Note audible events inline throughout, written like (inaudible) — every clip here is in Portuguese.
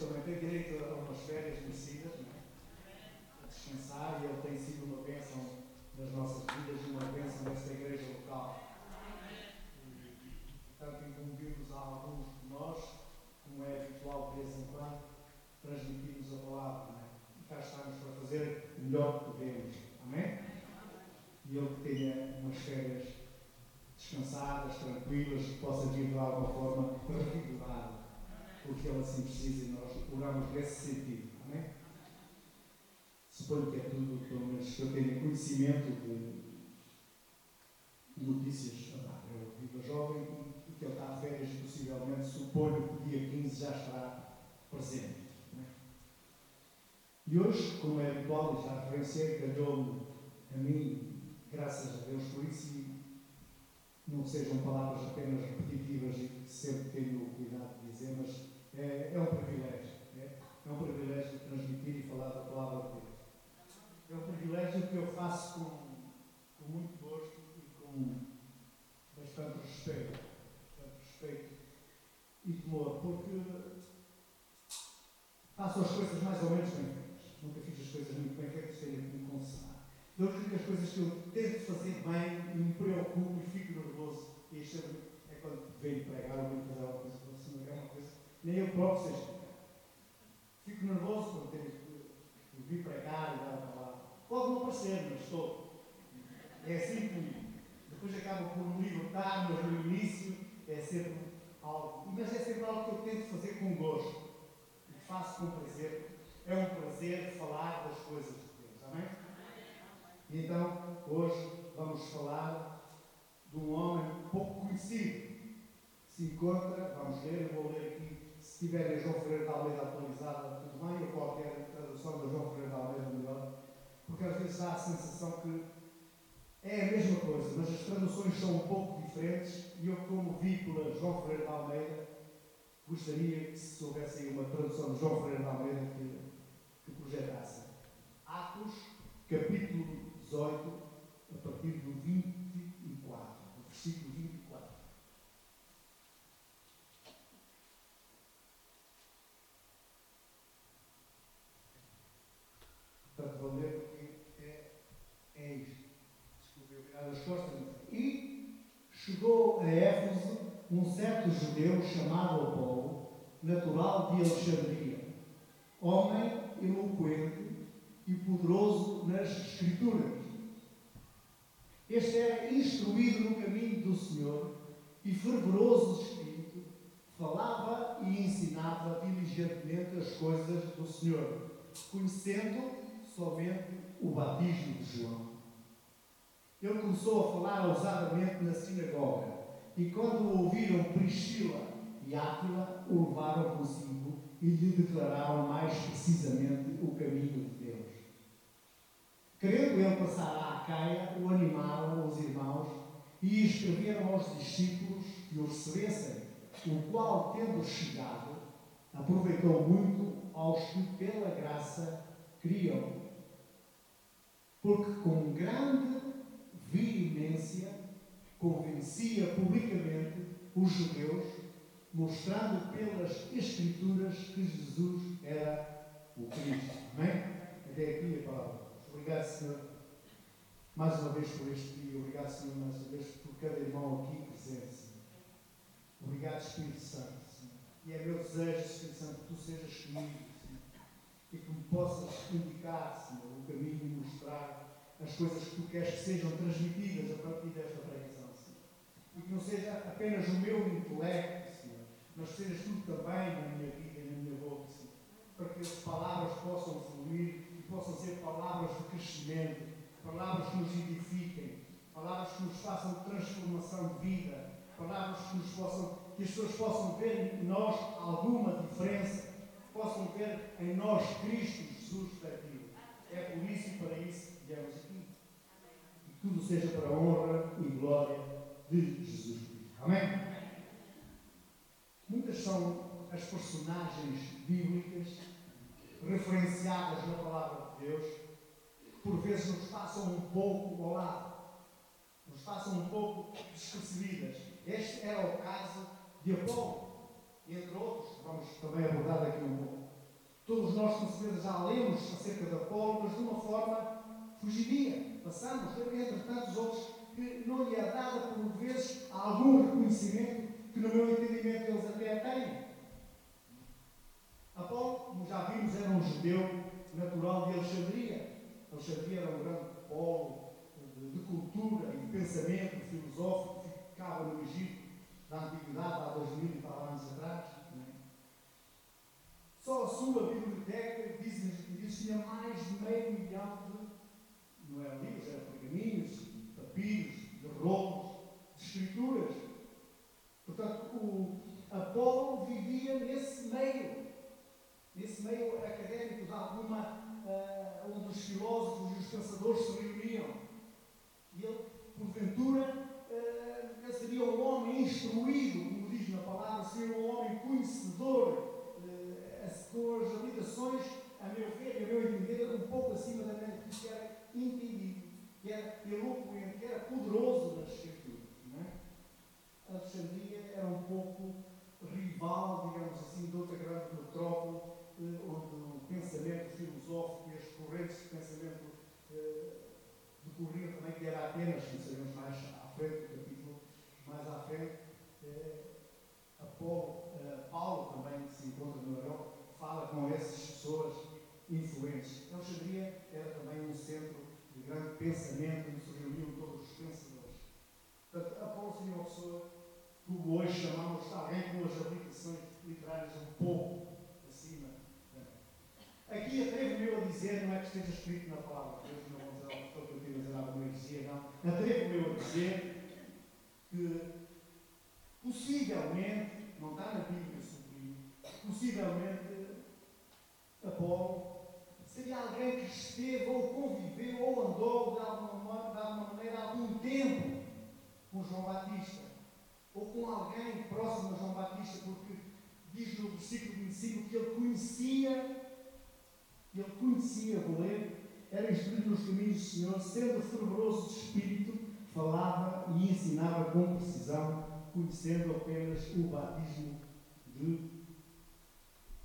também têm direito a umas férias merecidas, é? a descansar, e ele tem sido uma bênção nas nossas vidas e uma bênção desta igreja local. Portanto, incumbimos a alguns de nós, como é habitual de vez em quando, transmitirmos a palavra, é? E cá estamos para fazer o melhor que podemos. Amém? E ele que tenha umas férias descansadas, tranquilas, que possa vir de alguma forma revigorar porque ele assim precisa e nós oramos nesse sentido. Amém? Suponho que é tudo, pelo menos que eu tenha conhecimento de notícias. Eu vivo jovem e que ele está a férias, possivelmente, suponho que dia 15 já estará presente. E hoje, como é habitual, já referenciei, calhou-me a mim, graças a Deus por isso, e não sejam palavras apenas repetitivas e que sempre tenho o cuidado de dizer, mas é, é um privilégio. É, é um privilégio transmitir e falar da palavra de Deus. É um privilégio que eu faço com, com muito gosto e com bastante respeito. Bastante respeito e temor, porque faço as coisas mais ou menos bem feitas. Nunca fiz as coisas muito bem feitas, tenho que me consolar. Das únicas coisas que eu tento fazer bem e me preocupo e fico nervoso, e isto é quando venho pregar ou venho fazer alguma coisa, é uma coisa nem eu próprio seja. Fico nervoso quando tenho que vir pregar e dar a palavra. Pode não parecer, mas estou. É assim comigo. Depois acabo por me libertar, mas no início é sempre algo. Mas é sempre algo que eu tento fazer com gosto. E faço com prazer. É um prazer falar das coisas de Deus. Amém? E então, hoje vamos falar de um homem pouco conhecido. Se encontra, vamos ler, eu vou ler aqui se tiverem João Ferreira de Almeida atualizada, tudo bem, ou qualquer tradução da João Ferreira de Almeida melhor, porque às vezes há a sensação que é a mesma coisa, mas as traduções são um pouco diferentes e eu, como vi pela João Ferreira de Almeida, gostaria que se houvesse aí uma tradução de João Ferreira de Almeida que, que projetasse. Atos, capítulo 18, a partir do 24, do versículo 24. Portanto, vou ler porque é, é isto. Desculpe eu virar as costas. E chegou a Éfeso um certo judeu chamado Apolo, natural de Alexandria, homem eloquente e poderoso nas Escrituras. Este era instruído no caminho do Senhor e fervoroso de espírito, falava e ensinava diligentemente as coisas do Senhor, conhecendo somente o batismo de João. Ele começou a falar ousadamente na sinagoga, e quando ouviram Priscila e Áquila, o levaram consigo e lhe declararam mais precisamente o caminho de Deus. Querendo ele passar à Acaia, o animaram os irmãos e escreveram aos discípulos que o recebessem, o qual, tendo chegado, aproveitou muito aos que pela graça criam porque com grande veemência convencia publicamente os judeus, mostrando pelas Escrituras que Jesus era o Cristo. Amém? Até aqui a palavra. Obrigado, Senhor, mais uma vez por este dia. Obrigado, Senhor, mais uma vez por cada irmão aqui presente, Senhor. Obrigado, Espírito Santo, Senhor. E é meu desejo, Espírito Santo, que tu sejas comigo, Senhor. E que me possas indicar, Senhor, o caminho e mostrar as coisas que tu queres que sejam transmitidas a partir desta pregação, não seja apenas o meu intelecto, Senhor, mas que sejas tu também na minha vida e na minha boca, Senhor. Para que as palavras possam fluir e possam ser palavras de crescimento, palavras que nos edifiquem, palavras que nos façam transformação de vida, palavras que nos possam, que as pessoas possam ver em nós alguma diferença, possam ver em nós Cristo Jesus daqui. É por isso e para isso que viemos aqui tudo seja para honra e glória de Jesus Cristo. Amém? Muitas são as personagens bíblicas referenciadas na palavra de Deus que por vezes nos passam um pouco ao lado, nos passam um pouco despercebidas. Este era o caso de Apolo, entre outros, vamos também abordar daqui um pouco. Todos nós, com certeza, já lemos acerca de Apolo, mas de uma forma fugidia. Passamos, entre tantos outros, que não lhe é dada, por vezes, algum reconhecimento que, no meu entendimento, eles até têm. Apolo, como já vimos, era um judeu natural de Alexandria. Alexandria era um grande polo de, de cultura e de pensamento filosófico que ficava no Egito da Antiguidade, há dois mil e tal anos atrás. É? Só a sua biblioteca, dizem os diz, tinha mais de meio milhão de, não eram livros, eram pergaminhos, papiros, de rolos, de escrituras. Portanto, o Apolo vivia nesse meio, nesse meio académico de alguma, uh, onde os filósofos e os pensadores se reuniam. E ele, porventura, uh, seria um homem instruído, como diz na palavra, seria um homem conhecedor, uh, as suas limitações, a meu ver a meu entender, um pouco acima da média, que era entendido, que era eloquente, que era poderoso nas escrituras. Não é? Alexandria era um pouco rival, digamos assim, de outra grande metrópole, eh, onde o pensamento filosófico e as correntes de pensamento eh, decorriam também, que era Atenas, como sabemos mais à frente, do capítulo mais à frente. Eh, Apolo, eh, Paulo também, que se encontra no Europa, fala com essas pessoas influentes. Alexandria era também um centro grande pensamento, onde se reuniam todos os pensadores. Portanto, Apolo seria uma pessoa que hoje chamamos alguém com as habilitações literárias um pouco acima. Aqui atrevo-me a dizer, não é que esteja escrito na palavra de Deus, não vou dizer estou que eu tive a dizer alguma heresia, não. Atrevo-me a dizer que possivelmente, não está na Bíblia sobre possivelmente Apolo seria alguém que esteve ou conviveu ou andou de alguma, de alguma maneira algum tempo com João Batista ou com alguém próximo a João Batista, porque diz no versículo 25 que ele conhecia, ele conhecia, vou ler, era instruído nos caminhos do Senhor, sendo fervoroso de espírito, falava e ensinava com precisão, conhecendo apenas o batismo de,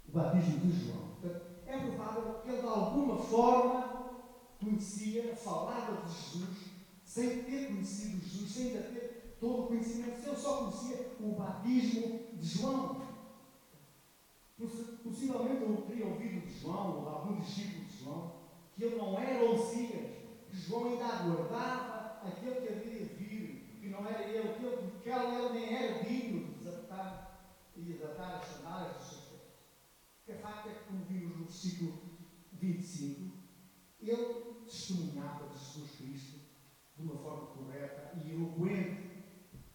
o batismo de João. Portanto, é provável que ele de alguma forma conhecia, falava de Jesus, sem ter conhecido Jesus, sem ainda ter todo o conhecimento, se ele só conhecia o batismo de João. Possivelmente ele teria ouvido de João, ou de algum discípulo de João, que ele não era o que João ainda aguardava aquele que havia de vir, que não era ele, aquele que ele nem era digno de desatar e desatar as sandálias dos seus pés. O que é facto é que, como vimos versículo 25, ele testemunhava de Jesus Cristo de uma forma correta e eloquente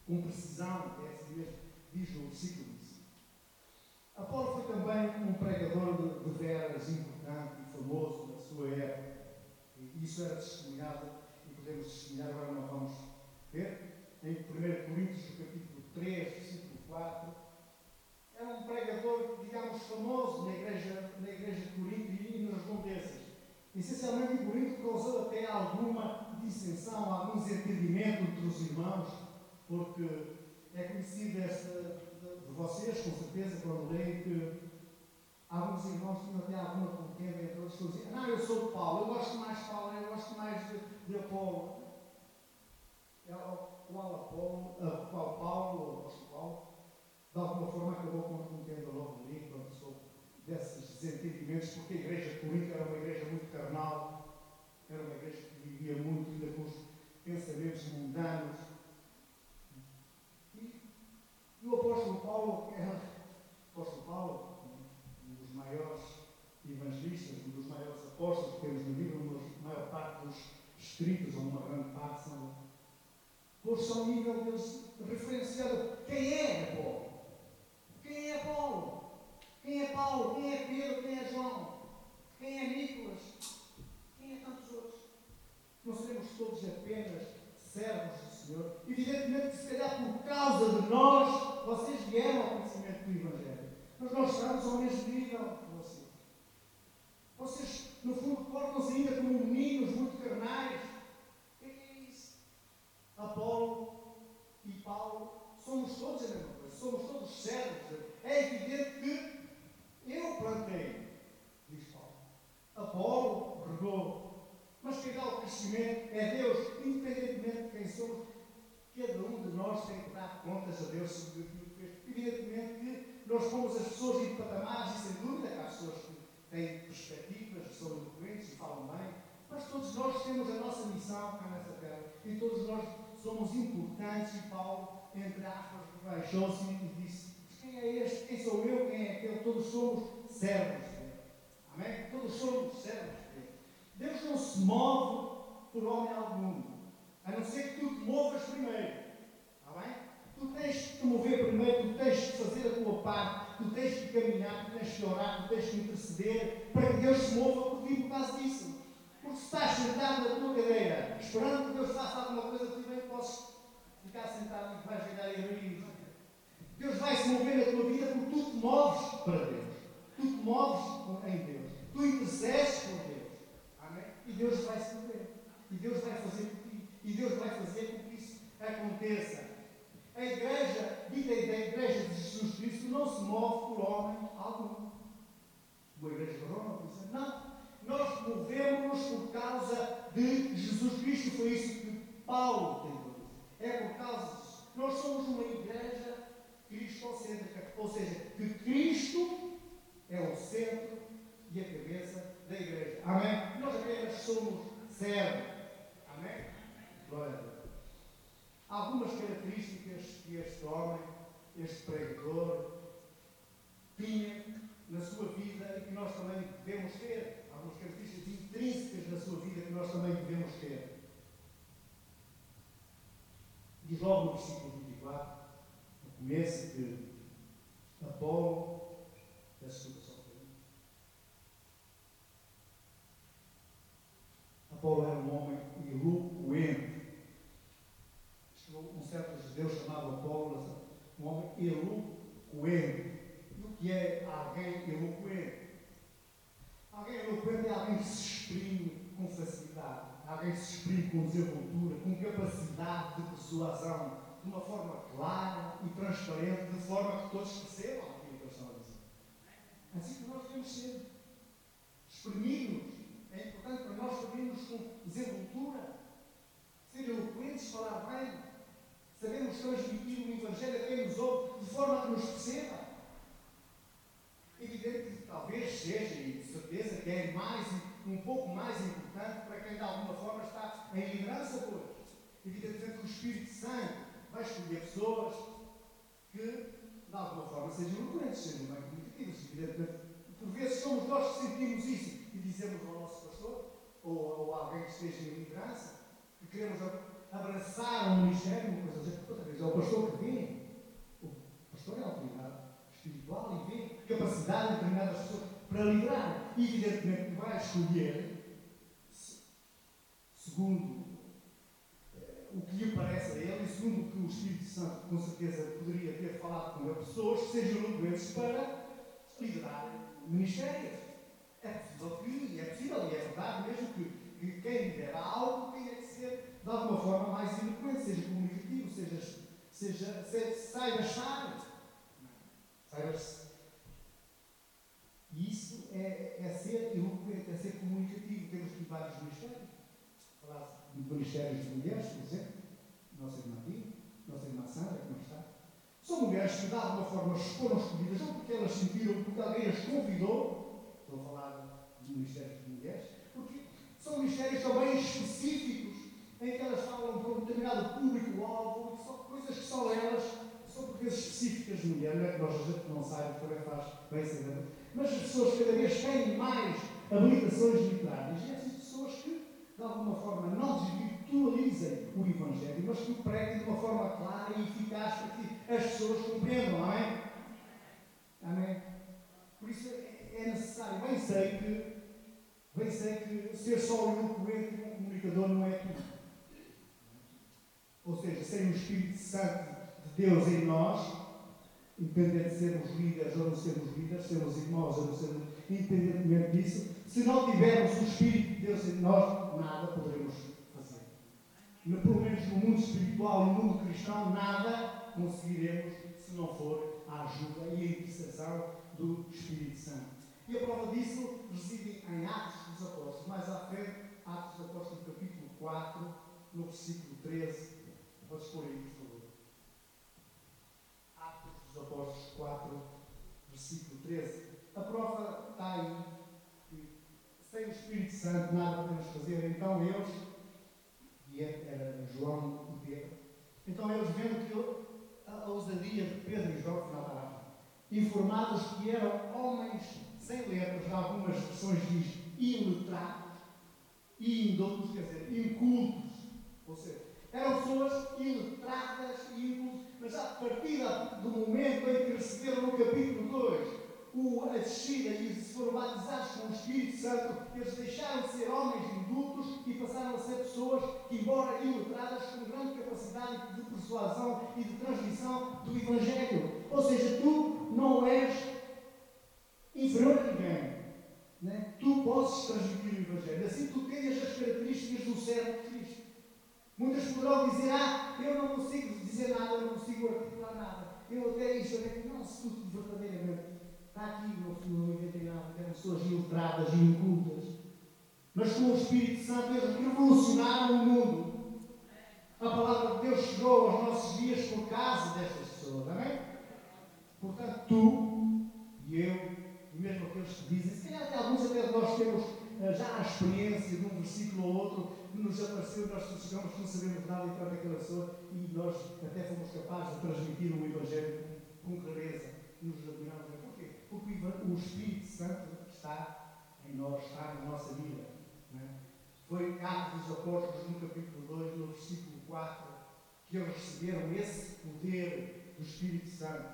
com precisão, é assim mesmo, diz no versículo 25. Apolo foi também um pregador de, de veras importante e famoso na sua época. E isso era testemunhado, e podemos testemunhar, agora não vamos ver, em 1 Coríntios, capítulo 3, versículo 4. Era um pregador, digamos, famoso na igreja, na igreja de Corinto e nas redondezas. Essencialmente em Corinto causou até alguma dissensão, algum desentendimento entre os irmãos porque é conhecida esta de vocês, com certeza, quando leem que alguns irmãos tinham até alguma contenda entre outros que diziam, não, eu sou de Paulo, eu gosto mais de Paulo, eu gosto mais de, de Apolo. É qual Apolo, qual Paulo, de alguma forma acabou com uma contenda logo ali, quando sou desses desentendimentos, porque a igreja de Corinto era uma igreja muito carnal, era uma igreja que vivia muito ainda com os pensamentos mundanos, e o apóstolo Paulo, era o apóstolo Paulo, um dos maiores evangelistas, um dos maiores apóstolos que temos na Bíblia, uma maior parte dos escritos, ou uma grande parte, são postos ao nível deles referenciado. Quem é Paulo? Quem é Paulo? Quem é Paulo? Quem é Pedro? Quem é João? Quem é Nicolas? Quem é tantos outros? Não seremos todos apenas servos Senhor. Evidentemente se calhar por causa de nós, vocês vieram ao conhecimento do Evangelho. Mas nós estamos ao mesmo nível que vocês. Vocês, no fundo, portam-se ainda como meninos muito carnais. O que é isso? Apolo e Paulo somos todos a mesma somos todos servos. É evidente que eu plantei, Apolo regou. Mas quem dá o crescimento é Deus, independentemente de quem somos. Cada um de nós tem que dar contas a Deus sobre aquilo que fez. Evidentemente que nós fomos as pessoas em patamares e sem dúvida que há pessoas que têm perspectivas, são eloquentes e falam bem, mas todos nós temos a nossa missão cá nessa terra e todos nós somos importantes e Paulo, entre aspas, baixou-se e disse quem é este? Quem sou eu? Quem é aquele? Todos somos servos. Amém? Todos somos servos de Deus. Não se move por homem algum, a não ser que tu te movas primeiro. Bem? Tu tens de te mover primeiro, tu tens de fazer a tua parte, tu tens de caminhar, tu tens de orar, tu tens de interceder para que Deus se mova por ti por causa disso. Porque se estás sentado na tua cadeira, esperando que Deus faça alguma coisa, tu bem podes ficar sentado e vais chegar e abrir. Deus vai se mover na tua vida porque tu te moves para Deus. Tu te moves em Deus. Tu intercedes por Deus. Amém? E Deus vai se mover. E Deus vai fazer por ti. E Deus vai fazer com que isso aconteça. A igreja, dita da igreja de Jesus Cristo, não se move por homem algum. Uma igreja de Roma, por exemplo. Não. Nós movemos-nos por causa de Jesus Cristo. Foi isso que Paulo tentou dizer. É por causa disso. Nós somos uma igreja cristocêntrica. Ou seja, que Cristo é o centro e a cabeça da igreja. Amém? Nós apenas somos servos. Amém? Glória a Deus. Algumas características que este homem, este pregador, tinha na sua vida e que nós também devemos ter. Algumas características intrínsecas na sua vida que nós também devemos ter. Diz logo no versículo 24, começo, que Apolo, peço desculpa só Apolo era um homem eloquente. Um certo judeu chamado Apolo, um homem eloquente. E o que é alguém eloquente? Alguém eloquente é alguém que se exprime com facilidade, alguém que se exprime com desenvoltura, com capacidade de persuasão, de uma forma clara e transparente, de forma que todos percebam aquilo que eles estão a dizer. É assim que nós devemos ser. Exprimirmos. É importante para nós exprimirmos com desenvoltura, ser eloquentes, falar bem, sabemos transmitir o Evangelho a quem nos ouve, de forma que nos perceba. Evidente que talvez seja, e de certeza que é mais, um pouco mais importante para quem de alguma forma está em liderança hoje. Evidentemente o Espírito Santo vai escolher pessoas que de alguma forma sejam eloquentes, sejam bem comunicativas. Evidentemente, por vezes somos nós que sentimos isso e dizemos ao nosso pastor, ou, a alguém que esteja em liderança, que queremos abraçar um ministério, uma coisa outra vez, é o pastor que vê. O pastor é a autoridade espiritual e vê capacidade de determinadas pessoas para liderar. E evidentemente vai escolher, segundo eh, o que lhe parece segundo que o Espírito Santo com certeza poderia ter falado com ele, pessoas que sejam eloquentes para liderar ministérios. É possível que, é possível e é verdade mesmo que, que quem lidera algo tenha que ser de alguma forma mais eloquente, seja comunicativo, seja, seja, seja saiba estar. Saiba e isso é, é ser eloquente, é ser comunicativo. Temos aqui vários ministérios. Falar de ministérios de mulheres, por exemplo. Nossa irmã aqui, nossa irmã Sandra, que não está. São mulheres que, de alguma forma, foram escolhidas, ou porque elas sentiram, porque alguém as convidou. Estou a falar de ministérios de mulheres. Porque são ministérios também específicos, em que elas falam para um determinado público-alvo, são coisas que são elas, são vezes específicas de mulher, não é que nós não saiba, também faz bem saber. Mas as pessoas cada vez têm mais habilitações literárias e essas pessoas que, de alguma forma, não desvirtualizem o Evangelho, mas que o preguem de uma forma clara e eficaz para que as pessoas compreendam, amém? Amém? Por isso é necessário, bem sei que, bem sei que ser só um eloquente um comunicador não é tudo. Ou seja, sem o Espírito Santo de Deus em nós, independente de sermos líderes ou não sermos líderes, sermos irmãos ou não sermos, independentemente disso, se não tivermos o Espírito de Deus em nós, nada poderemos fazer. Pelo menos no mundo espiritual e no mundo cristão, nada conseguiremos se não for a ajuda e a intercessão do Espírito Santo. E a prova disso reside em Atos dos Apóstolos. Mais à frente, Atos dos Apóstolos, capítulo 4, no versículo 13. Podes pôr aí, por favor. Atos dos Apóstolos 4, versículo 13. A prova está aí. Sem o Espírito Santo nada podemos fazer. Então eles, era João e Pedro, então eles vendo que a ousadia de Pedro e João, da informados que eram homens sem letras, algumas versões diz iletrados, e indoutos, quer dizer, incultos. Ou seja, eram pessoas iletradas e incultas, mas a partir do momento em que receberam no capítulo 2 o, a e se foram batizados com o Espírito Santo, eles deixaram de ser homens indultos e passaram a ser pessoas que, embora iletradas, com grande capacidade de persuasão e de transmissão do Evangelho. Ou seja, tu não és inferior a ninguém. Né? Tu podes transmitir o Evangelho. Assim tu tens as características do servo de Cristo. Muitas poderão dizer, ah, eu não consigo dizer nada, eu não consigo articular nada. Eu até eu digo, não, se tu verdadeiramente aqui, no não inventei nada, eram pessoas ilustradas e incultas. Mas com o Espírito Santo eles revolucionaram o mundo. A palavra de Deus chegou aos nossos dias por causa destas pessoas, amém? Portanto, tu e eu, e mesmo aqueles que dizem, se calhar até alguns até nós temos uh, já a experiência de um versículo ou outro que nos apareceu, nós chegamos não sabemos nada e para aquela pessoa e nós até fomos capazes de transmitir o Evangelho com, com clareza. Nos admiramos. Porque o Espírito Santo está em nós, está na nossa vida. É? Foi Atos dos Apóstolos, no capítulo 2, no versículo 4, que eles receberam esse poder do Espírito Santo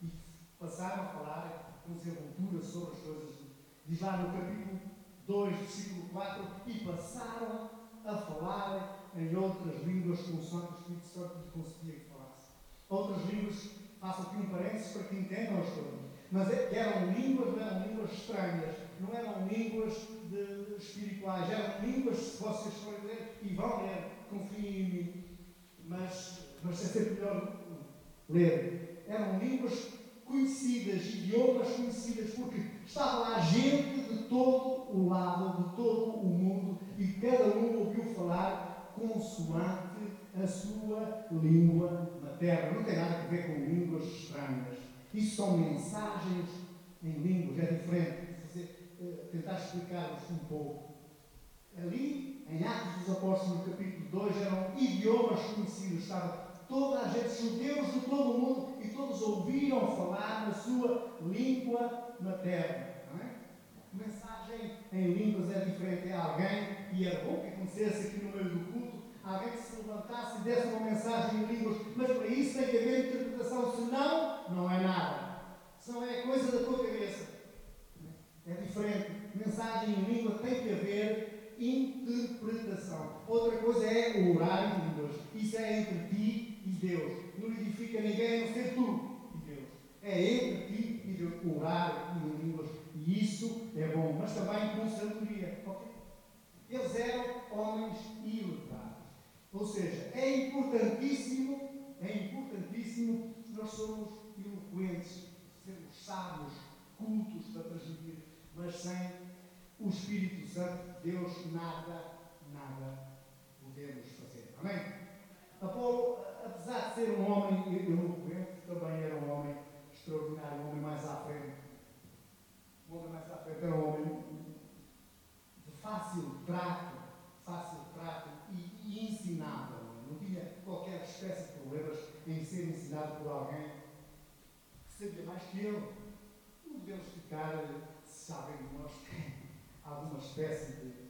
e passaram a falar com desenvoltura sobre as coisas. Diz lá no capítulo 2, versículo 4, e passaram a falar em outras línguas com o Espírito Santo lhe concedia que falasse. Outras línguas, faço aqui um parênteses para que entendam as coisas. Mas é eram línguas, não eram línguas estranhas, não eram línguas de, espirituais, eram línguas, se vocês forem ler, e vão ler, confiem em mim, mas, mas é sempre melhor ler. Eram línguas conhecidas, idiomas conhecidas, porque estava lá gente de todo o lado, de todo o mundo, e cada um ouviu falar consoante a sua língua materna. Não tem nada a ver com línguas estranhas. Isso são mensagens em línguas, é diferente. Eh, tentar explicar-vos um pouco. Ali, em Atos dos Apóstolos, no capítulo 2, eram idiomas conhecidos. Estava toda a gente, judeus de todo o mundo, e todos ouviram falar na sua língua materna. É? Mensagem em línguas é diferente. É alguém, e era bom que acontecesse aqui no meio do culto, alguém que se levantasse e desse uma mensagem em línguas, mas para isso tem que haver interpretação, senão, não é nada. Senão é coisa da tua cabeça. É diferente. Mensagem em língua tem que haver interpretação. Outra coisa é orar em línguas. Isso é entre ti e Deus. Não edifica ninguém a não ser tu e Deus. É entre ti e Deus. Orar em línguas. E isso é bom. Mas também com sabedoria. Okay? Eles eram homens ilustrados. Ou seja, é importantíssimo, é importantíssimo nós somos eloquentes, sermos sábios, cultos para transmitir, mas sem o Espírito Santo, Deus nada, nada podemos fazer. Amém? Apolo, apesar de ser um homem eloquente, também era um homem extraordinário, um homem mais à frente. Um homem mais à frente era um homem de fácil trato, fácil trato e ensinável. Não tinha qualquer espécie de problemas em ser ensinado por alguém que sabia mais que ele. Não podemos ficar, sabem nós, alguma espécie de,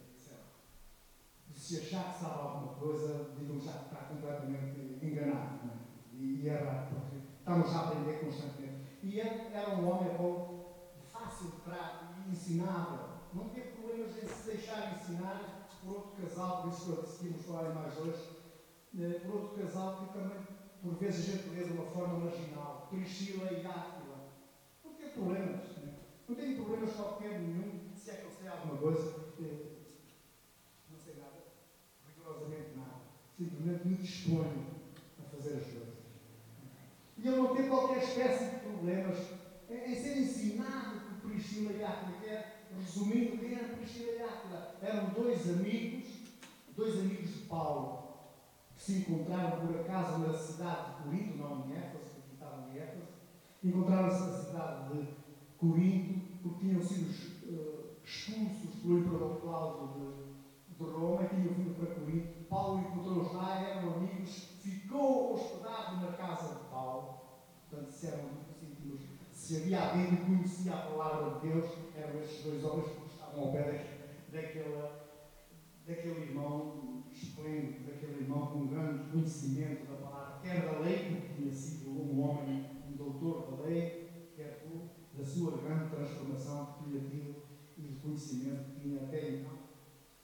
de se achar que sabe alguma coisa, digam já que está completamente enganado é? e, e errado, porque estamos a aprender constantemente. E ele era um homem de fácil trato e ensinável. Não teve problemas em se deixar ensinar por outro casal, por isso que eu decidimos falar mais hoje, eh, por outro casal que também, por vezes, a gente lê de uma forma marginal, Priscila e Áquila. Problemas, né? não tem problemas qualquer nenhum, se é que eu sei alguma coisa, não sei nada, rigorosamente nada. Simplesmente me disponho a fazer as coisas. E ele não tem qualquer espécie de problemas em ser ensinado por Priscila e Áquila. Que é, resumindo, quem era Priscila e Áquila? Eram dois amigos, dois amigos de Paulo, que se encontraram por acaso na cidade de Corinto, não em Éfeso, porque estavam em Éfeso. Encontraram-se na cidade de Corinto, porque tinham sido uh, expulsos pelo imperador Cláudio de, de Roma e tinham vindo para Corinto. Paulo encontrou-os lá, eram amigos, ficou hospedado na casa de Paulo. Portanto, se eram íntimos, se havia alguém que conhecia a palavra de Deus, eram estes dois homens que estavam ao pé daquele, daquele irmão esplêndido, daquele irmão com grande conhecimento da palavra, quer da lei, porque tinha sido um homem, doutor lei, quer da sua grande transformação que tinha tido e do conhecimento que tinha até então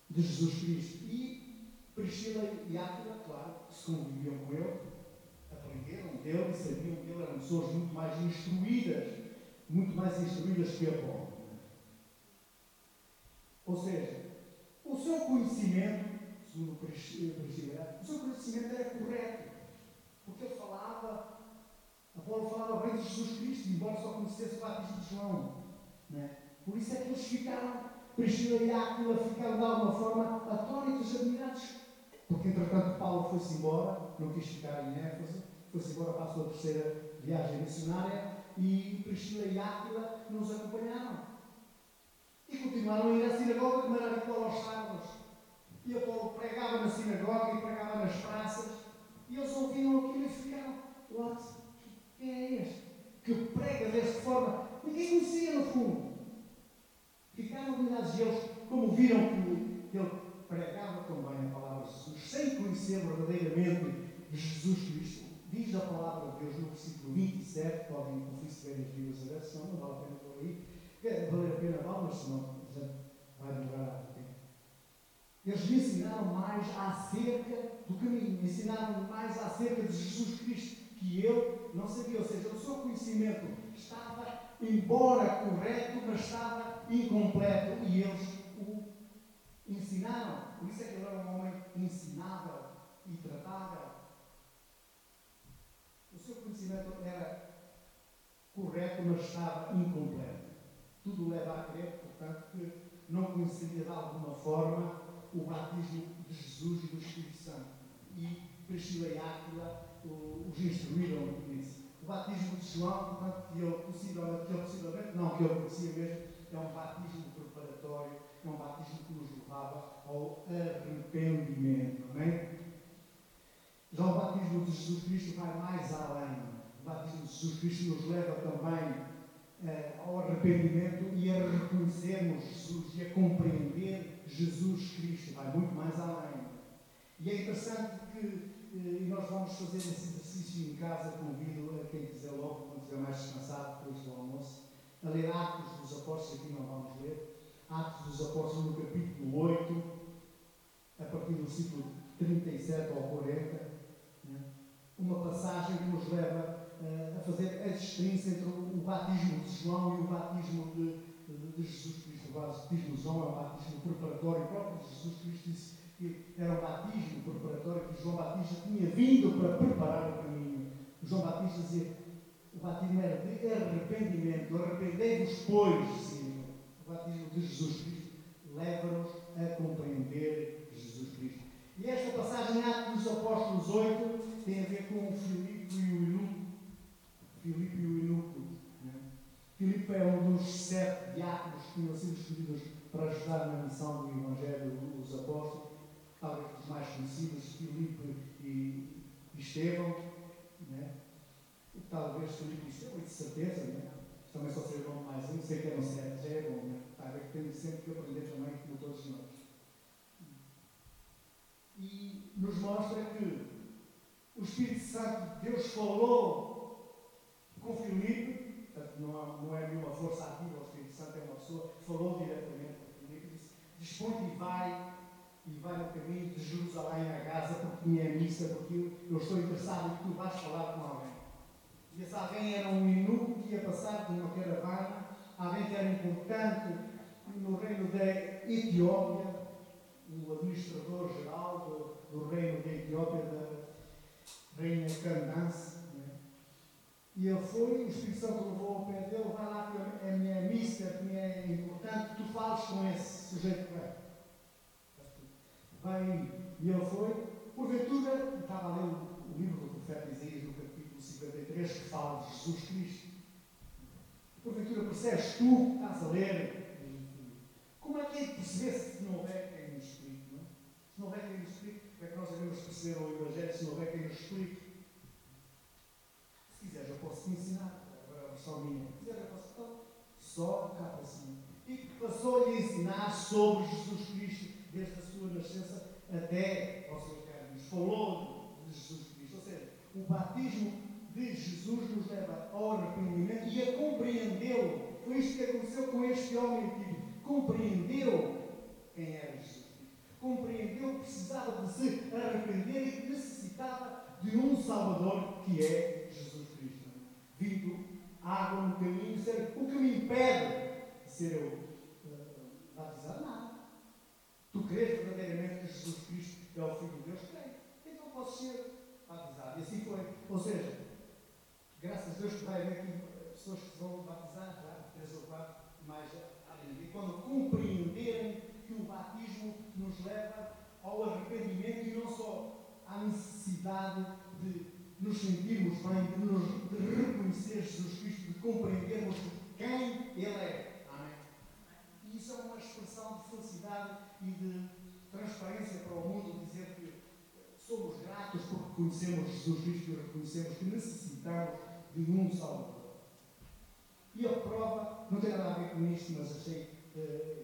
de Jesus Cristo. E Priscila e Áquila, claro, se conviviam com ele, aprenderam dele e sabiam que ele eram pessoas muito mais instruídas, muito mais instruídas que Apolo. Ou seja, o seu conhecimento, segundo Priscila, o seu conhecimento era correto, porque ele falava, Apolo falava bem de Jesus Cristo, embora só conhecesse o batismo de João. Né? Por isso é que eles ficaram, Priscila e Áquila ficaram de alguma forma atónitos, admirados porque, entretanto, Paulo foi-se embora, não quis ficar em Éfeso, foi-se embora para a sua terceira viagem missionária e Priscila e Áquila nos acompanharam. E continuaram a ir à sinagoga como era aos sábados. E Paulo pregava na sinagoga e pregava nas praças. E eles ouviam aquilo e ficaram, what? Quem é este? Que prega desta forma? Ninguém conhecia no fundo. Ficaram admirados eles, como viram que ele pregava também a palavra de Jesus, sem conhecer verdadeiramente Jesus Cristo, diz a palavra de Deus no versículo 27, podem conferir as Bíblias abertas, senão não vale a pena por aí, é, vale a pena vale, mas senão já vai demorar tempo. Eles me ensinaram mais acerca do caminho, ensinaram mais acerca de Jesus Cristo, que eu não sabia, ou seja, o seu conhecimento estava, embora correto, mas estava incompleto, e eles ensinaram. Por isso é que ele era um homem ensinável e tratável. O seu conhecimento era correto, mas estava incompleto. Tudo leva a crer, portanto, que não conhecia de alguma forma o batismo de Jesus e do Espírito Santo. E Priscila e Áquila os instruíram. O batismo de João, portanto, que ele possivelmente, que ele possivelmente não, que ele conhecia mesmo, é um batismo preparatório é um batismo que nos levava ao arrependimento. Amém? Já o batismo de Jesus Cristo vai mais além. O batismo de Jesus Cristo nos leva também eh, ao arrependimento e a reconhecermos Jesus e a compreender Jesus Cristo. Vai muito mais além. E é interessante que, eh, e nós vamos fazer esse exercício em casa, convido quem quiser logo, quando estiver mais descansado depois do almoço, a ler Atos dos Apóstolos, aqui não vamos ler, Atos dos Apóstolos, no capítulo 8, a partir do versículo 37 ao 40, né? uma passagem que nos leva uh, a fazer a distinção entre o batismo de João e o batismo de, de, de Jesus Cristo. O batismo de João é um batismo preparatório, o próprio Jesus Cristo disse que era um batismo preparatório, que João Batista tinha vindo para preparar o caminho. O João Batista dizia o batismo era de arrependimento, arrependei-vos, pois, sim o batismo de Jesus Cristo leva-nos a compreender Jesus Cristo. E esta passagem em Atos dos Apóstolos 8 tem a ver com o Filipe e o Inuco. Filipe e o Inuco. Né? Filipe é um dos sete diáconos que tinham sido escolhidos para ajudar na missão do Evangelho dos Apóstolos. Talvez os mais conhecidos, Filipe e Estevão. Né? Talvez Estevão, de certeza. Né? também só sei o nome mais um, sei que eram sete, já é bom, né? Que temos sempre que aprender também como todos nós. E nos mostra que o Espírito Santo de Deus falou com Filipe, portanto não, há, não é nenhuma força ativa, o Espírito Santo é uma pessoa, falou diretamente com Filipe disse, dispõe e vai, e vai no caminho de Jerusalém a Gaza, porque é missa, porque eu estou interessado em que tu vais falar com alguém. E esse alguém era um minuto que ia passar de uma caravana, alguém que era importante no reino da Etiópia, o administrador geral do, do reino da Etiópia, da Rainha Candace. Né? E ele foi, o Espírito Santo levou ao pé dele, vai lá que é a minha missa, que é importante, tu fales com esse sujeito que vai. Vai, e ele foi, porventura, estava a ler o, livro do profeta Isaías, 53, que fala de Jesus Cristo. Porventura percebes tu que estás a ler? Como é que é de perceber se não houver quem nos explique? Não? É? Se não houver quem nos explique, como é que nós devemos perceber o Evangelho se não houver quem nos explique? Se quiseres, eu posso te ensinar. Agora a versão minha. Se quiseres, eu posso. Então, só cá para cima. E passou-lhe a ensinar sobre Jesus Cristo, desde a sua nascença até ao seu término. Falou de Jesus Cristo. Ou seja, o batismo de Jesus nos leva ao arrependimento e a compreendê-lo. Foi isto que aconteceu com este homem antigo. Compreendeu quem era Jesus Cristo. Compreendeu que precisava de se arrepender e que necessitava de um Salvador que é Jesus Cristo. Vindo água no caminho, ser, o que me impede de ser eu uh, batizado? Nada. Tu crês verdadeiramente que Jesus Cristo é o Filho de Deus? Creio. Então posso ser batizado. E assim foi. Ou seja, graças a Deus que vai haver aqui pessoas que vão batizar, claro, três ou quatro, mais além. E quando compreenderem que o batismo nos leva ao arrependimento e não só à necessidade de nos sentirmos bem, de, nos, de reconhecer Jesus Cristo, de compreendermos quem Ele é. Amém? E isso é uma expressão de felicidade e de transparência para o mundo, dizer que somos gratos porque conhecemos Jesus Cristo e reconhecemos que necessitamos de um Salvador. E a prova não tem nada a ver com isto, mas achei eh,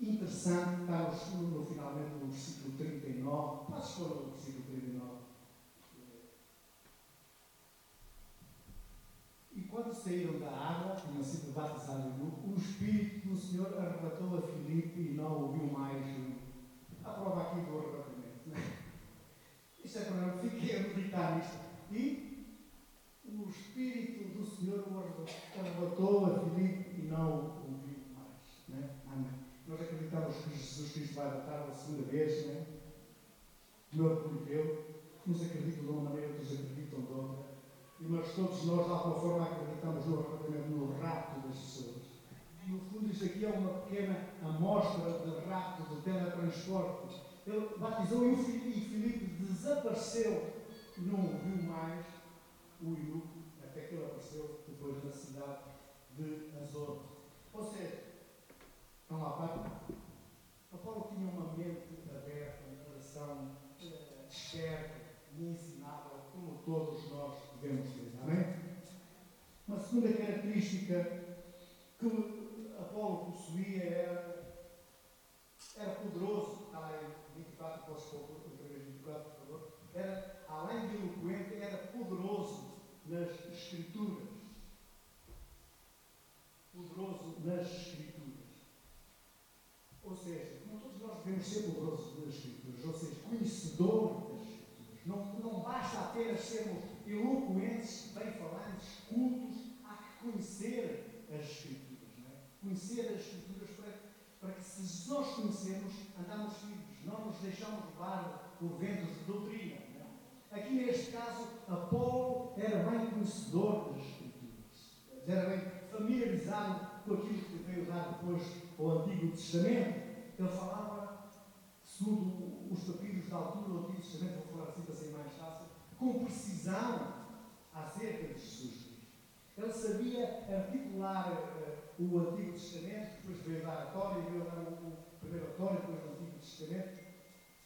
interessante, está no, no, finalmente no versículo 39, podes pôr o versículo 39. E quando saíram da água, tinham sido batizados, o Espírito do Senhor arrebatou a Filipe e não ouviu mais a prova aqui do arrebatamento. Né? Isto é para não fiquei a meditar nisto. E Espírito do Senhor o arrebatou a Filipe e não ouviu mais. Né? Amém. Nós acreditamos que Jesus Cristo vai voltar a segunda vez, né? Não prometeu. Uns acreditam de uma maneira, outros acreditam de outra. Mas todos nós, de alguma forma, acreditamos no arrebatamento, no rapto das pessoas. E, no fundo, isto aqui é uma pequena amostra de rapto, de teletransporte. Ele batizou e Filipe desapareceu e não ouviu mais o eunuco, ele apareceu depois na cidade de Azor. Ou seja, vamos lá, pai. Paulo tinha uma mente aberta, um coração uh, desperto e ensinável, como todos nós devemos ter. Amém? Uma segunda característica que Apolo possuía era, era poderoso, está lá em 24, posso pôr outra vez 24, por favor, era, além de eloquente, era poderoso nas Escrituras. Poderoso nas Escrituras. Ou seja, como todos nós devemos ser poderosos nas Escrituras, ou seja, conhecedor das Escrituras. Não, não basta apenas sermos eloquentes, bem-falantes, cultos, há que conhecer as Escrituras. Não é? Conhecer as Escrituras para, para que, se nós conhecermos, andamos firmes, não nos deixamos levar por ventos de doutrina. É? Aqui, neste caso, Apolo era bem conhecedor das Escrituras, era bem familiarizado com aquilo que veio dar depois ao Antigo Testamento. Ele falava, segundo os papiros da altura do Antigo Testamento, vou falar assim para ser mais fácil, com precisão acerca de Jesus. Ele sabia articular uh, o Antigo Testamento, depois veio dar a Tória, veio dar o, primeiro Tória, depois o Antigo Testamento,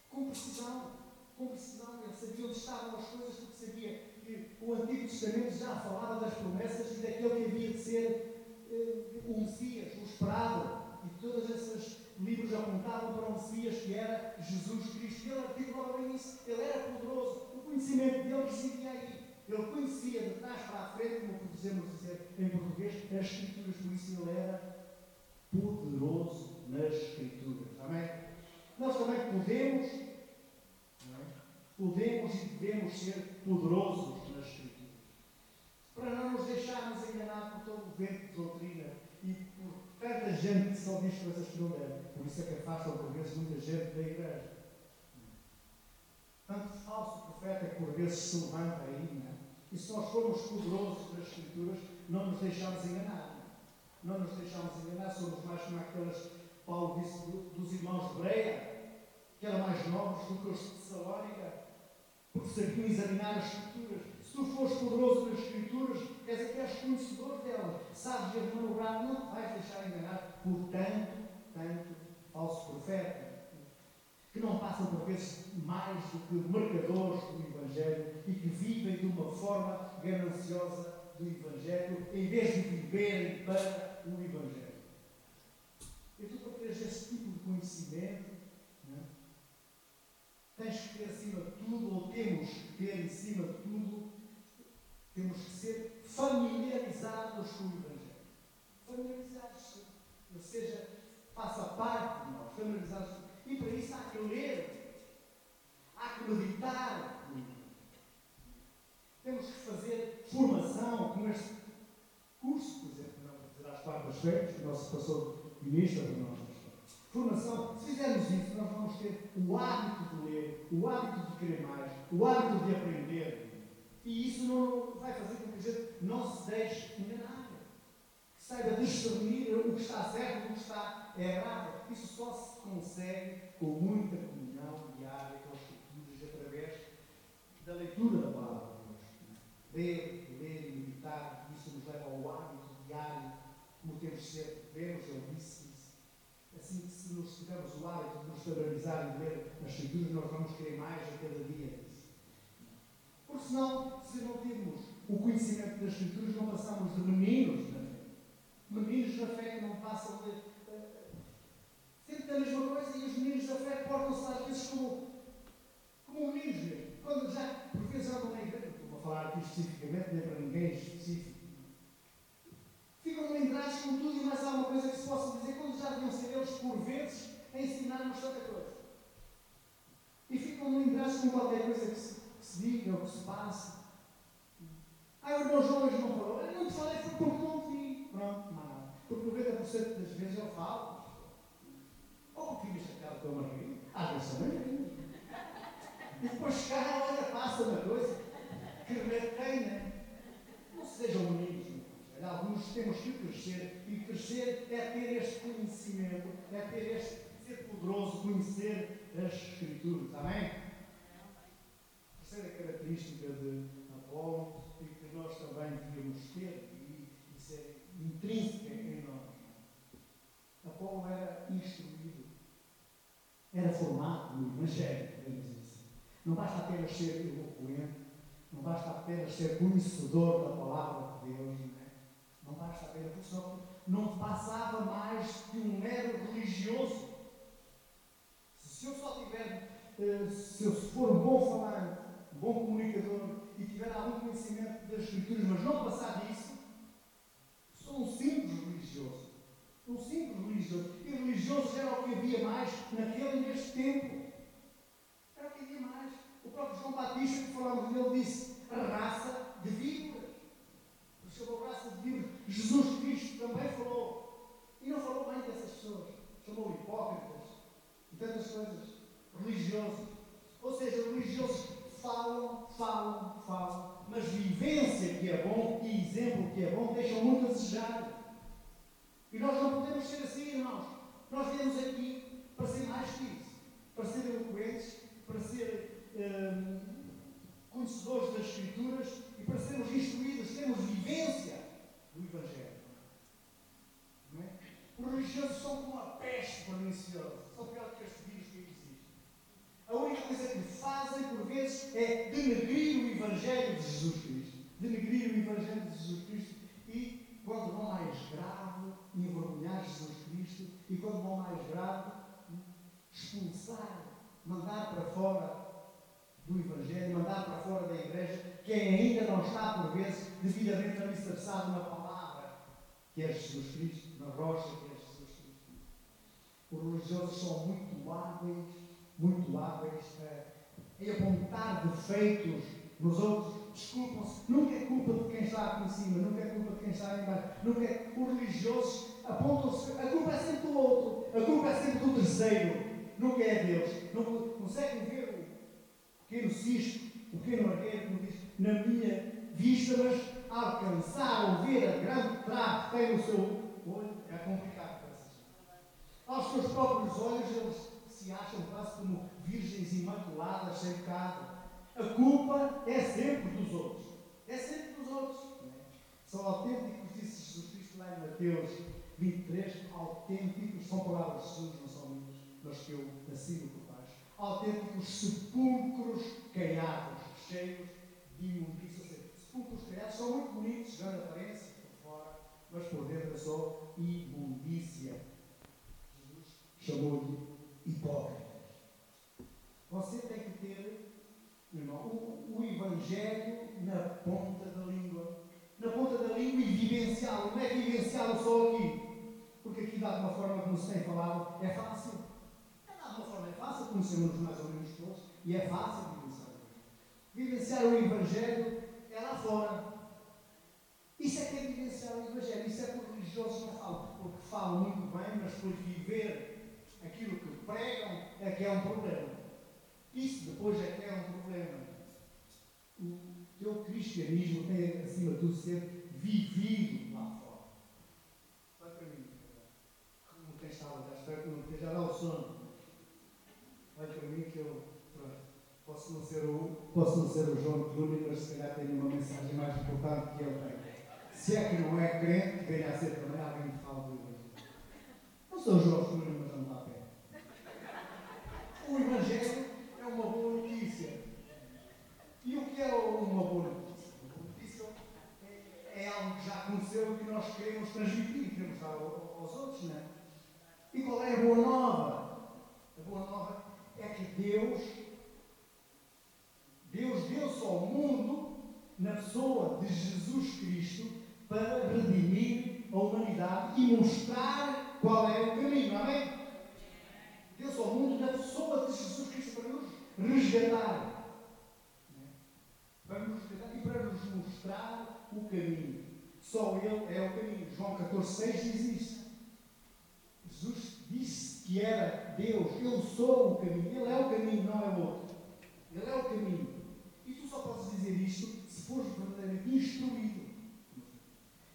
com precisão. Com precisão. Ele sabia onde estavam as coisas, porque sabia que o Antigo Testamento já falava das promessas e daquele que havia de ser uh, o Messias, o esperado. E todos esses livros apontavam para o Messias que era Jesus Cristo. Ele. Ele era poderoso conhecimento dele residia aí. Ele conhecia de trás para a frente, como podemos dizer em português, as Escrituras, por isso ele era poderoso nas Escrituras. Amém? Nós também podemos, é? podemos e devemos ser poderosos nas Escrituras. Para não nos deixarmos enganar por todo o vento de doutrina e por tanta gente que só diz coisas que não devem. Por isso é que afastam por vezes muita gente da igreja. Tanto falso profeta que por vezes se levanta aí, né? E se nós formos poderosos nas Escrituras, não nos deixamos enganar. Não nos deixamos enganar, somos mais como aquelas, Paulo disse, dos irmãos de Breia, que eram mais novos do que os de Tessalónica, porque sabiam examinar as Escrituras. Se tu fores poderoso nas Escrituras, quer dizer que és conhecedor delas, sabes de manobrar, não vais deixar enganar por tanto, tanto falso profeta que não passam por vezes mais do que marcadores do Evangelho e que vivem de uma forma gananciosa do Evangelho em vez de viverem para o Evangelho. E tu, para teres esse tipo de conhecimento, é? tens que ter acima de tudo, ou temos que ter acima de tudo, temos que ser familiarizados com o Evangelho. Familiarizados, ou seja, faça parte e para isso há que ler, há que meditar. Temos que fazer formação, como este curso, por exemplo, não às quartas-feiras, que o nosso pastor ministro nosso Formação, se fizermos isso, nós vamos ter o hábito de ler, o hábito de querer mais, o hábito de aprender. E isso não vai fazer com que a gente não se deixe enganar. Saiba discernir o que está certo e o que está errado. Isso só se consegue com muita comunhão diária com as Escrituras através da leitura da palavra de Deus. Ler, ler e meditar, isso nos leva ao hábito diário, como temos sempre, vemos, eu disse isso. Assim que se nos tivermos o hábito de nos estabilizar e ler as Escrituras, nós vamos querer mais a cada dia disso. Porque senão, se não tivermos o conhecimento das Escrituras, não passamos de meninos. Meninos na fé que não passam de sempre a mesma coisa e os meninos da fé portam-se às vezes como, como meninos mesmo. Quando já, por vezes, andam na igreja, não vou falar aqui especificamente, nem para ninguém específico, ficam lembrados com tudo e mais alguma coisa que se possa dizer, quando já deviam ser eles, por vezes, a ensinar-nos tanta coisa. E ficam lembrados com qualquer coisa que se, que se diga ou que se passe. Ah, o irmão João hoje não falou. Eu não te falei, foi porque não. Pronto, não. Porque 90% das vezes eu falo. Ou o filho chateado com a Margarida, às vezes também é. E depois cá, olha, passa uma coisa, que remédio tem, né? Não sejam meninos, Alguns temos que crescer, e crescer é ter este conhecimento, é ter este, ser poderoso, conhecer as Escrituras, amém? Terceira característica de Apolo, e que nós também devíamos ter, é intrínseca em nós. Apolo era instruído era formado no Evangelho, podemos dizer assim. Não basta apenas ser eloquente, não basta apenas ser conhecedor da palavra de Deus, não, é? não basta apenas, senão não passava mais de um mero religioso. Se eu só tiver, eh, se eu for um bom falante, um bom comunicador e tiver algum conhecimento das Escrituras, mas não passar disso, um simples religioso um simples religioso. E religioso era o que havia mais naquele e neste tempo. Era o que havia mais. O próprio João Batista, que falamos dele, disse raça de víboras. Ele chamou raça de víboras. Jesus Cristo também falou. E não falou bem dessas pessoas. Chamou hipócritas e tantas coisas. Religiosos. Ou seja, religiosos falam, falam, falam, mas vivência que é bom e exemplo que é bom deixam muito a desejar. E nós não podemos ser assim, irmãos. Nós viemos aqui para ser mais que isso. Para ser eloquentes, para ser hum, conhecedores das Escrituras e para sermos instruídos, termos vivência do Evangelho. Não é? Os religiosos são como a peste perniciosa. São pior que este vírus que existe. A única coisa que fazem, por vezes, é denegrir o Evangelho de Jesus Cristo. Denegrir o Evangelho de Jesus Cristo e, quando não mais grave, envergonhar Jesus Cristo e, quando não mais grave, expulsar, mandar para fora do Evangelho, mandar para fora da igreja quem ainda não está, por vezes, devidamente alicerçado na palavra, que é Jesus Cristo, na rocha que é Jesus Cristo. Os religiosos são muito hábeis, muito hábeis em apontar defeitos nos outros desculpam-se. Nunca é culpa de quem está aqui em cima, nunca é culpa de quem está aí embaixo. Nunca é... Os religiosos apontam-se. A culpa é sempre do outro, a culpa é sempre do terceiro, nunca é Deus. Não conseguem ver o pequeno cisco, o pequeno argueiro, como diz, na minha vista, mas alcançar ou ver a grande trave que tem no seu olho é complicado para essas Aos seus próprios olhos, eles acham quase como virgens imaculadas, sem pecado. A culpa é sempre dos outros. É sempre dos outros. São autênticos, disse Jesus Cristo lá em Mateus 23, autênticos, são palavras de Jesus, não são minhas, mas que eu assino por baixo. Autênticos sepulcros caiados, cheios de imundícia. Sepulcros caiados são muito bonitos, grande aparência por fora, mas por dentro é só imundícia. Jesus chamou-lhe hipócritas. Você tem que ter, irmão, o, o Evangelho na ponta da língua. Na ponta da língua e vivenciá-lo. Não é vivenciá-lo só aqui. Porque aqui, de alguma forma, como se tem falado, é fácil. É, de alguma forma, é fácil, conhecemos mais ou menos todos, e é fácil vivenciar Vivenciar o Evangelho é lá fora. Isso é que é vivenciar o Evangelho. Isso é que os religiosos não falam. Porque falam muito bem, mas depois viver pregam é que é um problema. Isso depois é que é um problema. O teu cristianismo tem, acima de tudo, ser vivido lá fora. Vai para mim. Não tens estado já espero que não esteja a dar o sono. Vai para mim que eu posso não ser o, posso não ser o João Clooney, mas se calhar tenho uma mensagem mais importante que ele tem. Se é que não é crente, venha a ser também alguém que fala do Evangelho. Não sou João Clooney, mas não dá pé. O Evangelho é uma boa notícia. E o que é uma boa notícia? Uma boa notícia é, é algo que já aconteceu e que nós queremos transmitir, e queremos dar aos outros, não é? E qual é a boa nova? A boa nova é que Deus, Deus deu-se ao mundo na pessoa de Jesus Cristo para redimir a humanidade e mostrar qual é o caminho, amém? Deus ao mundo na pessoa de Jesus Cristo para nos resgatar. Para nos resgatar e para nos mostrar o caminho. Só Ele é o caminho. João 14, 6 diz isso. Jesus disse que era Deus. Eu sou o caminho. Ele é o caminho, não é o outro. Ele é o caminho. E tu só podes dizer isto se fores instruído.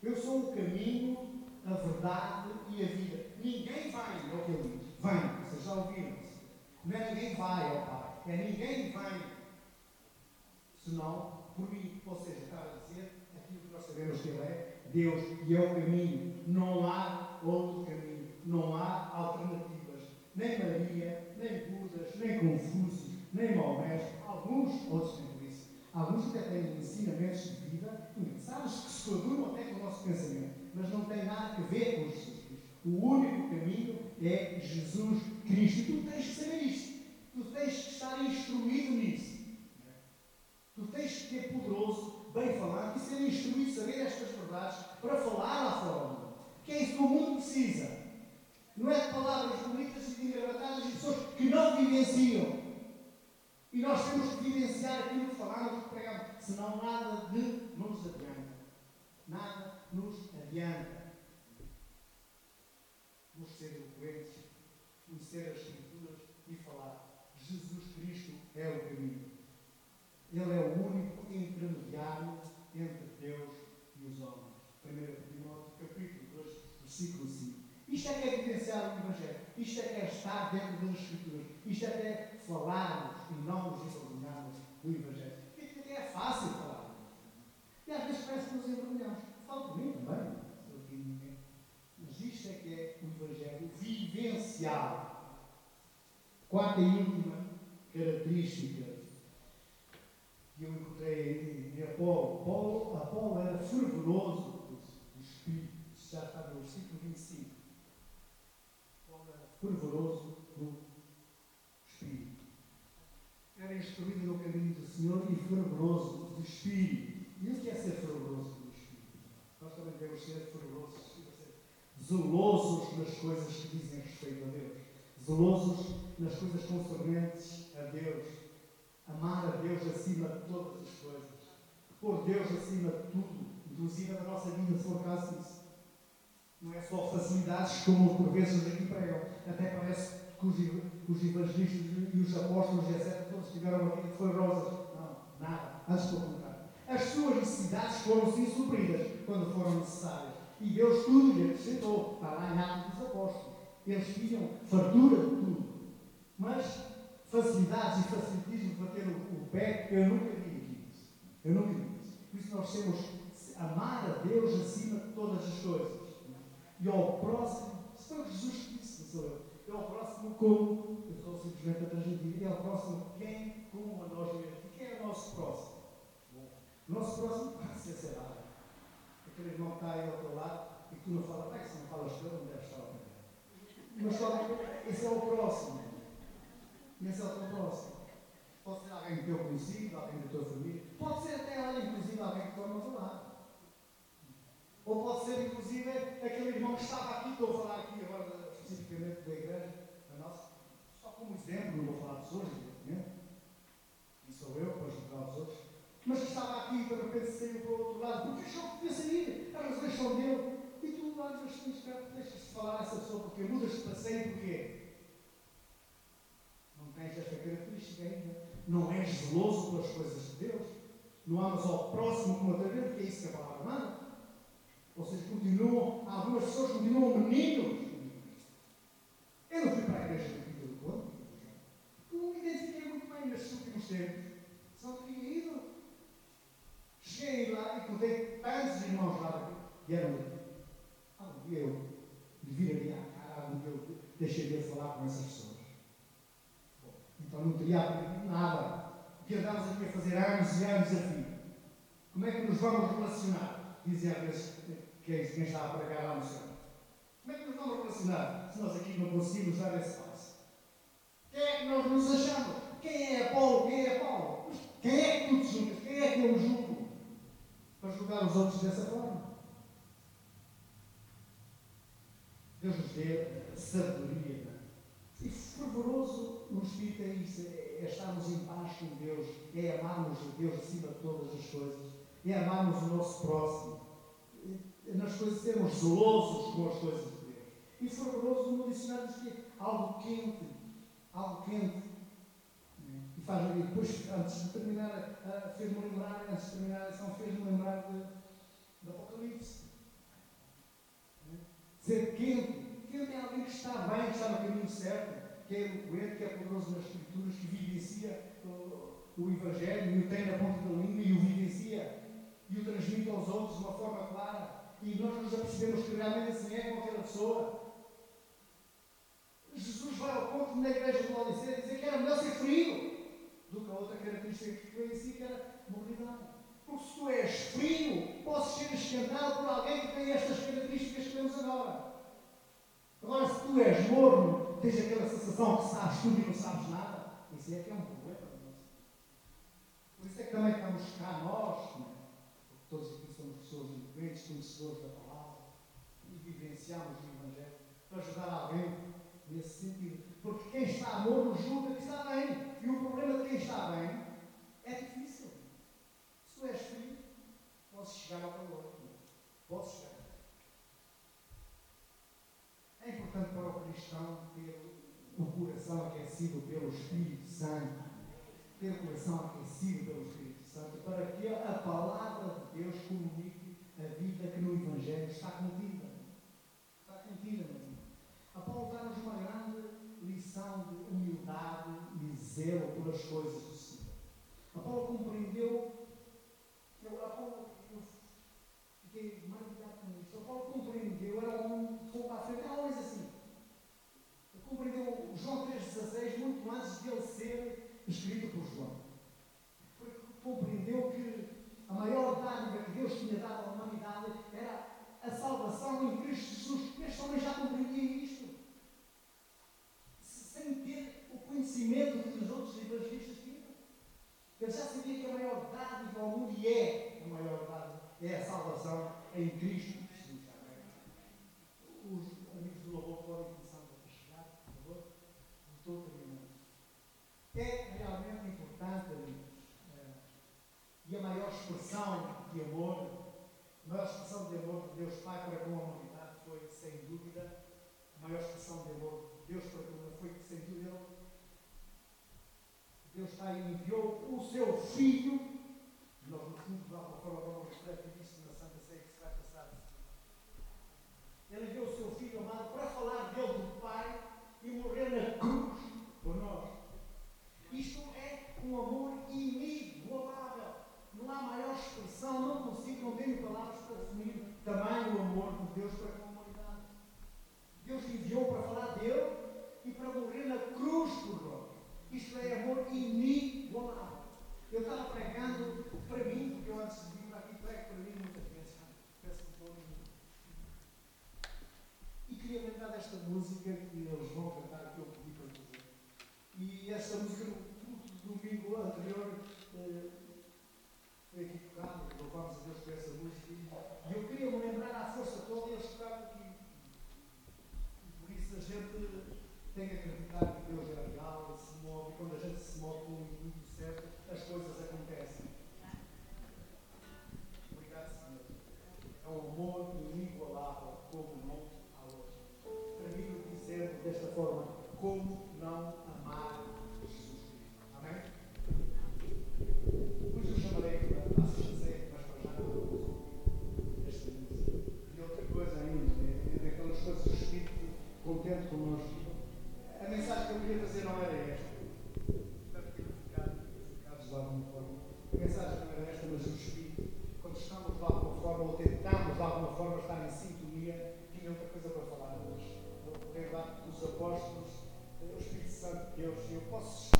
Eu sou o caminho, a verdade e a vida. Ninguém vai, é o que ele. Vem, vocês já ouviram. Não é ninguém vai ao Pai. É ninguém vem. Senão, por mim. Ou seja, estava a dizer aquilo que nós sabemos que Ele é. Deus e é o caminho. Não há outro caminho. Não há alternativas. Nem Maria, nem Budas, nem Confúcio, nem Maomé. Alguns outros. Alguns até têm ensinamentos de vida engraçados que se coadunam até com o nosso pensamento. Mas não têm nada a ver com Jesus Cristo. O único caminho é Jesus Cristo. E tu tens que saber isto. Tu tens que estar instruído nisso. Tu tens que ser poderoso, bem falado e ser instruído, saber estas verdades para falar lá fora. Que é isso que o mundo precisa. Não é de palavras bonitas e de engravatadas e pessoas que não vivenciam. E nós temos que vivenciar aquilo que falamos, que pregamos. Senão nada de nos adianta. Nada nos adianta. Vamos ser eloquentes, conhecer as Escrituras e falar. Jesus Cristo é o caminho. Ele é o único intermediário entre Deus e os homens. 1 Timóteo, capítulo 2, versículo 5. Isto é que é vivenciar o Evangelho. Isto é que é estar dentro das Escrituras. Isto é que é falarmos e não nos envergonharmos do Evangelho. Isto até é fácil falar. E às vezes parece que nos envergonhamos. Falo por mim também. Mas isto é que é o Evangelho vivencial. Quarta e última característica que eu encontrei em Apolo. Paulo, Apolo era fervoroso do Espírito. Já está no versículo 25. Paulo era fervoroso do Espírito. Era instruído no caminho do Senhor e fervoroso do Espírito. E o que é ser fervoroso do Espírito? Nós também devemos ser fervorosos, zelosos nas coisas que dizem respeito a Deus. Zelosos nas coisas concernentes a Deus amar a Deus acima de todas as coisas, pôr Deus acima de tudo, inclusive na nossa vida, se for caso. Não é só facilidades como por vezes aqui pregam. Até parece que os, os evangelistas e os apóstolos, etc., todos tiveram uma vida que foi rosas. Não, nada. Antes pelo contrário. As suas necessidades foram sim supridas quando foram necessárias. E Deus tudo lhe acrescentou. Está lá em Atos dos Apóstolos. Eles tinham fartura de tudo. Mas facilidades e facilitismo para ter o, o pé, eu nunca vi aqui. Eu nunca vi isso. Por isso nós temos amar a Deus acima de todas as coisas. E ao próximo, se Jesus que disse, sou eu. E ao próximo como, eu estou simplesmente a transmitir, e ao próximo quem, como a nós mesmos. E quem é o nosso próximo? O nosso próximo (laughs) pode ser, sei lá, aquele irmão que está aí ao teu lado e que tu não falas, bem, se não falas tu, não deve estar ao teu Mas só, esse é o próximo. Esse é o teu próximo. Pode ser alguém do teu conhecido, alguém da tua família, pode ser até, olha, inclusive alguém que está ao teu lado. Ou pode ser, inclusive, aquele irmão que estava aqui, estou a falar aqui agora especificamente da igreja, a nossa, só como exemplo, não vou falar dos outros, evidentemente, e sou eu para ajudar os outros, mas que estava aqui de repente saiu para o outro lado, porque achou que podia sair, as razões são dele, e tu lá nos tens deixas-te falar essa pessoa, porque mudas-te para sair, porquê? Não tens esta característica ainda, não és zeloso pelas coisas de Deus, não amas ao próximo como a vida, porque é isso que a palavra manda. Ou seja, continuam, algumas pessoas continuam meninos. Eu não fui para a igreja do Quinto do porque não me identifiquei muito bem nestes últimos tempos. Só teria ido. Cheguei lá e contei tantos irmãos lá que eram. Algum dia eu viraria a cara, algum dia eu deixaria de falar com essas pessoas. Bom, então não teria aprendido nada. O que andávamos aqui a fazer anos e anos a fim. Como é que nos vamos relacionar? Dizem às que é quem está a pregar lá no céu. Como é que nos vamos relacionar se nós aqui não conseguimos dar esse passo? Quem é que nós nos achamos? Quem é Paulo? Quem é Paulo? Quem é que tu te julgas? Quem é que eu julgo? Para julgar os outros dessa forma. Deus nos dê sabedoria. É? E fervoroso no Espírito é isso, é, é estarmos em paz com Deus, é amarmos a Deus acima de todas as coisas, é amarmos o nosso próximo, nas coisas, sermos zelosos com as coisas. E fervoroso no dicionário diz que é algo quente, algo quente. E faz e depois, antes de terminar, fez-me lembrar, antes de terminar a lição, fez-me lembrar Apocalipse. Ser quente. Quente é alguém que está bem, que está no caminho certo, que é eloquente, que é poderoso nas escrituras, que vivencia o, Evangelho e o tem na ponta da língua e o vivencia e o transmite aos outros de uma forma clara e nós nos apercebemos que realmente assim é aquela pessoa. Jesus vai ao ponto na igreja de Laodicea dizer que era melhor ser frio do que a outra característica que conhecia, que era moralidade. Porque se tu és frio, podes ser esquentado por alguém que tem estas características que temos agora. Agora, se tu és morno, tens aquela sensação que sabes tudo e não sabes nada, isso é que é um problema. Por isso é que também estamos cá nós, né? porque todos aqui somos pessoas eloquentes, conhecedores da palavra, e vivenciamos o Evangelho para ajudar alguém nesse sentido. Porque quem está morno julga que está bem. E o problema de quem está bem é difícil. Se tu és frio, podes chegar ao calor. Podes chegar. É importante para o cristão ter o coração aquecido pelo Espírito Santo. Ter o coração aquecido pelo Espírito Santo, para que a palavra de Deus comunique a vida que no Evangelho está contida. Está contida, meu irmão. A Paulo dá-nos uma grande lição de humildade e zelo pelas coisas Eu estava pregando para mim, porque eu antes de vir aqui prego para mim muita atenção. Peço-me por mim. E queria lembrar desta música que eles vão cantar. Deus, eu posso